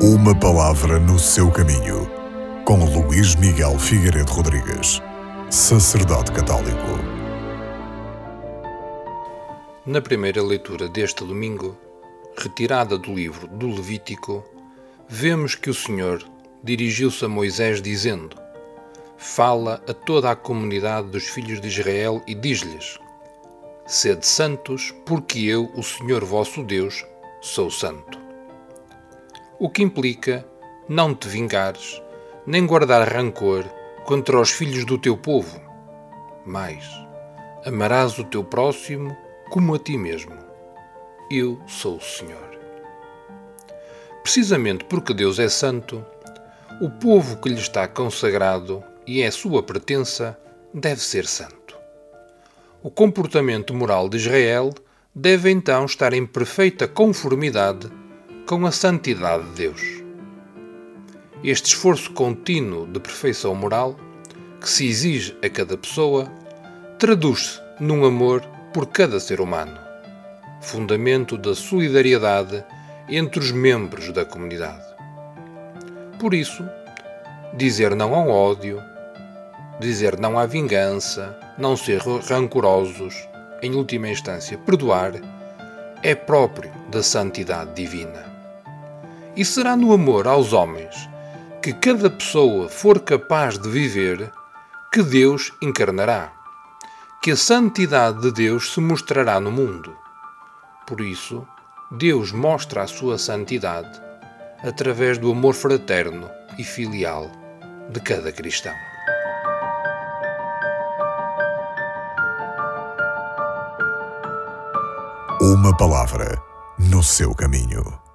Uma palavra no seu caminho, com Luís Miguel Figueiredo Rodrigues, sacerdote católico. Na primeira leitura deste domingo, retirada do livro do Levítico, vemos que o Senhor dirigiu-se a Moisés dizendo: Fala a toda a comunidade dos filhos de Israel e diz-lhes: Sede santos, porque eu, o Senhor vosso Deus, sou santo. O que implica não te vingares, nem guardar rancor contra os filhos do teu povo. Mas amarás o teu próximo como a ti mesmo. Eu sou o Senhor. Precisamente porque Deus é santo, o povo que lhe está consagrado e é sua pertença deve ser santo. O comportamento moral de Israel deve então estar em perfeita conformidade com a santidade de Deus. Este esforço contínuo de perfeição moral, que se exige a cada pessoa, traduz-se num amor por cada ser humano, fundamento da solidariedade entre os membros da comunidade. Por isso, dizer não ao ódio, dizer não à vingança, não ser rancorosos, em última instância, perdoar, é próprio da santidade divina. E será no amor aos homens que cada pessoa for capaz de viver que Deus encarnará, que a santidade de Deus se mostrará no mundo. Por isso, Deus mostra a sua santidade através do amor fraterno e filial de cada cristão. Uma palavra no seu caminho.